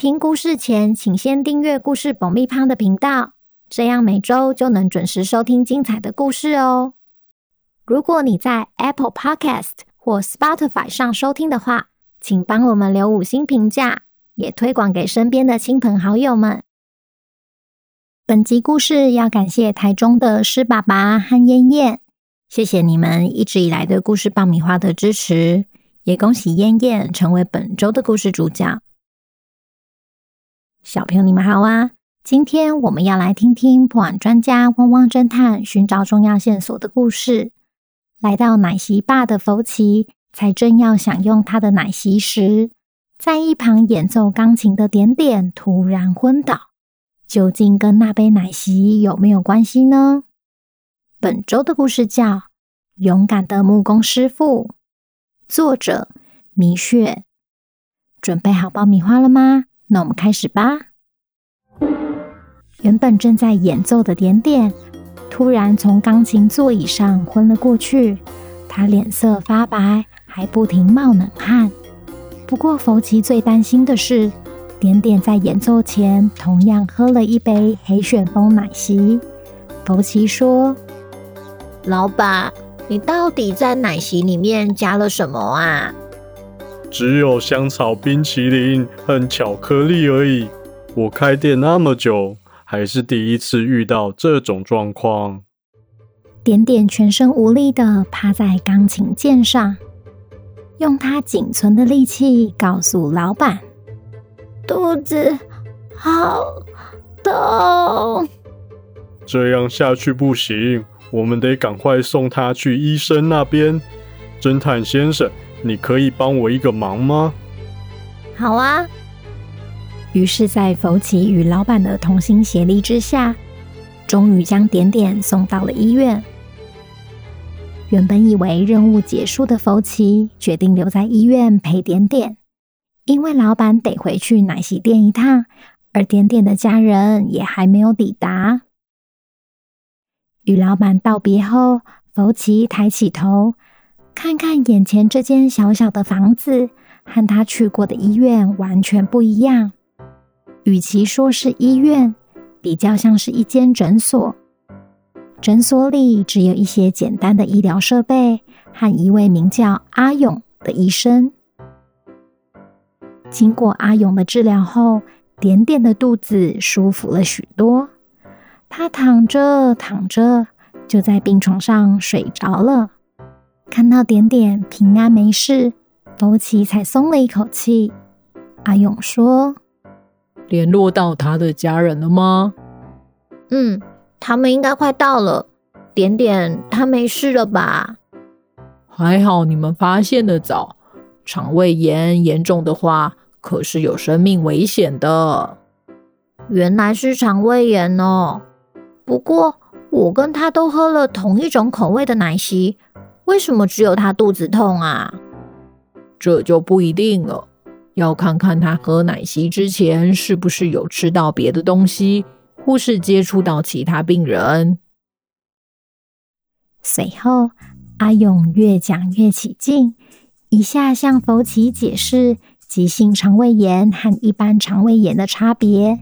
听故事前，请先订阅故事爆米花的频道，这样每周就能准时收听精彩的故事哦。如果你在 Apple Podcast 或 Spotify 上收听的话，请帮我们留五星评价，也推广给身边的亲朋好友们。本集故事要感谢台中的施爸爸和燕燕，谢谢你们一直以来对故事爆米花的支持，也恭喜燕燕成为本周的故事主角。小朋友，你们好啊！今天我们要来听听破案专家汪汪侦探寻找重要线索的故事。来到奶昔爸的弗奇，才正要享用他的奶昔时，在一旁演奏钢琴的点点突然昏倒。究竟跟那杯奶昔有没有关系呢？本周的故事叫《勇敢的木工师傅》，作者米雪。准备好爆米花了吗？那我们开始吧。原本正在演奏的点点，突然从钢琴座椅上昏了过去。他脸色发白，还不停冒冷汗。不过，弗奇最担心的是，点点在演奏前同样喝了一杯黑旋风奶昔。弗奇说：“老板，你到底在奶昔里面加了什么啊？”只有香草冰淇淋和巧克力而已。我开店那么久，还是第一次遇到这种状况。点点全身无力的趴在钢琴键上，用他仅存的力气告诉老板：“肚子好痛。”这样下去不行，我们得赶快送他去医生那边。侦探先生。你可以帮我一个忙吗？好啊。于是，在弗奇与老板的同心协力之下，终于将点点送到了医院。原本以为任务结束的弗奇，决定留在医院陪点点，因为老板得回去奶昔店一趟，而点点的家人也还没有抵达。与老板道别后，弗奇抬起头。看看眼前这间小小的房子，和他去过的医院完全不一样。与其说是医院，比较像是一间诊所。诊所里只有一些简单的医疗设备和一位名叫阿勇的医生。经过阿勇的治疗后，点点的肚子舒服了许多。他躺着躺着，就在病床上睡着了。看到点点平安没事，福奇才松了一口气。阿勇说：“联络到他的家人了吗？”“嗯，他们应该快到了。点点他没事了吧？”“还好你们发现得早。肠胃炎严重的话，可是有生命危险的。”“原来是肠胃炎哦。不过我跟他都喝了同一种口味的奶昔。”为什么只有他肚子痛啊？这就不一定了，要看看他喝奶昔之前是不是有吃到别的东西，或是接触到其他病人。随后，阿勇越讲越起劲，一下向福奇解释急性肠胃炎和一般肠胃炎的差别，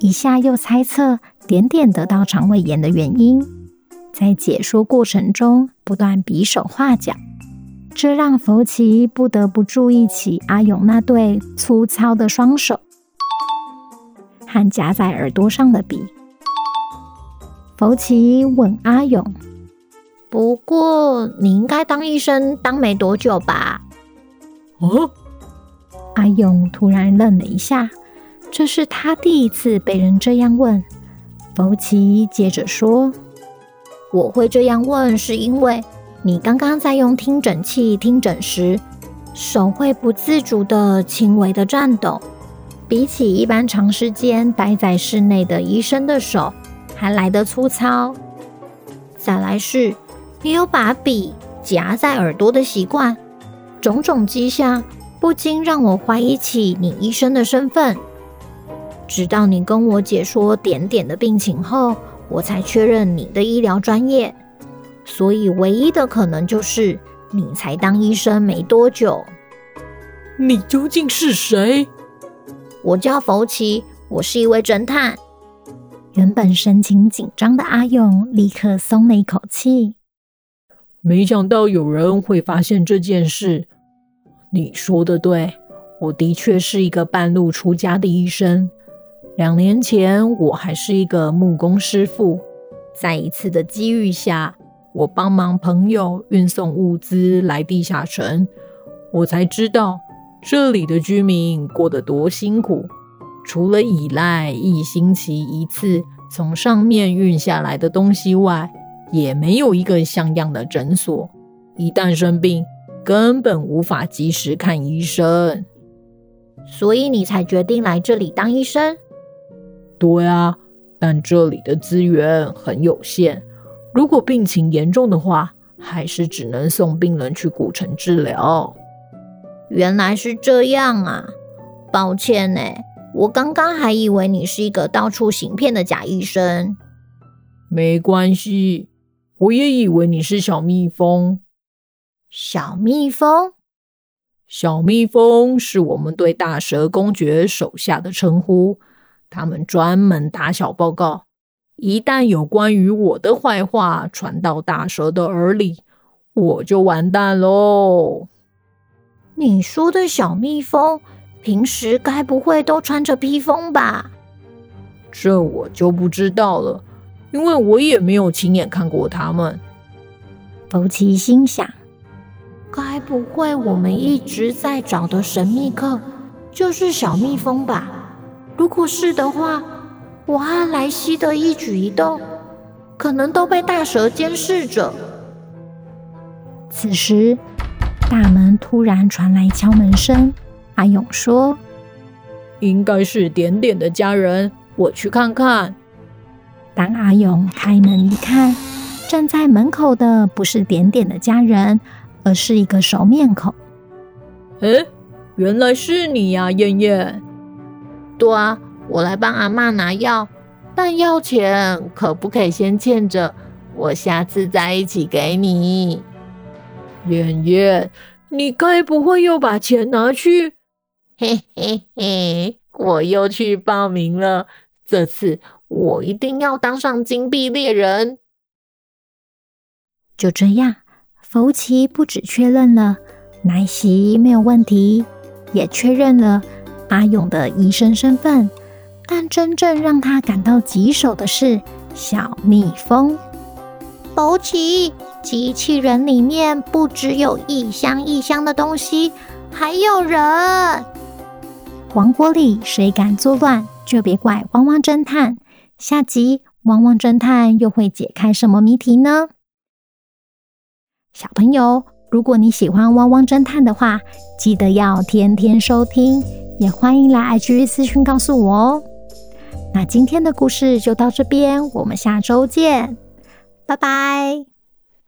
一下又猜测点点得到肠胃炎的原因。在解说过程中，不断比手画脚，这让福奇不得不注意起阿勇那对粗糙的双手和夹在耳朵上的笔。福奇问阿勇：“不过你应该当医生当没多久吧？”哦，阿勇突然愣了一下，这是他第一次被人这样问。福奇接着说。我会这样问，是因为你刚刚在用听诊器听诊时，手会不自主的轻微的颤抖。比起一般长时间待在室内的医生的手还来得粗糙。再来是，你有把笔夹在耳朵的习惯，种种迹象不禁让我怀疑起你医生的身份。直到你跟我解说点点的病情后，我才确认你的医疗专业。所以，唯一的可能就是你才当医生没多久。你究竟是谁？我叫弗奇，我是一位侦探。原本神情紧张的阿勇立刻松了一口气。没想到有人会发现这件事。你说的对，我的确是一个半路出家的医生。两年前，我还是一个木工师傅。在一次的机遇下，我帮忙朋友运送物资来地下城，我才知道这里的居民过得多辛苦。除了依赖一星期一次从上面运下来的东西外，也没有一个像样的诊所。一旦生病，根本无法及时看医生。所以你才决定来这里当医生？对啊，但这里的资源很有限。如果病情严重的话，还是只能送病人去古城治疗。原来是这样啊！抱歉呢，我刚刚还以为你是一个到处行骗的假医生。没关系，我也以为你是小蜜蜂。小蜜蜂？小蜜蜂是我们对大蛇公爵手下的称呼，他们专门打小报告。一旦有关于我的坏话传到大蛇的耳里，我就完蛋喽。你说的小蜜蜂，平时该不会都穿着披风吧？这我就不知道了，因为我也没有亲眼看过他们。福奇心想：该不会我们一直在找的神秘客就是小蜜蜂吧？如果是的话，我和莱西的一举一动，可能都被大蛇监视着。此时，大门突然传来敲门声。阿勇说：“应该是点点的家人，我去看看。”当阿勇开门一看，站在门口的不是点点的家人，而是一个熟面孔。诶，原来是你呀，燕燕。对啊。我来帮阿妈拿药，但药钱可不可以先欠着？我下次再一起给你。圆圆，你该不会又把钱拿去？嘿嘿嘿，我又去报名了。这次我一定要当上金币猎人。就这样，福奇不只确认了奶昔没有问题，也确认了阿勇的医生身份。但真正让他感到棘手的是小蜜蜂。弗奇，机器人里面不只有一箱一箱的东西，还有人。王国里谁敢作乱，就别怪汪汪侦探。下集汪汪侦探又会解开什么谜题呢？小朋友，如果你喜欢汪汪侦探的话，记得要天天收听，也欢迎来 IG 私讯告诉我哦。那今天的故事就到这边，我们下周见，拜拜。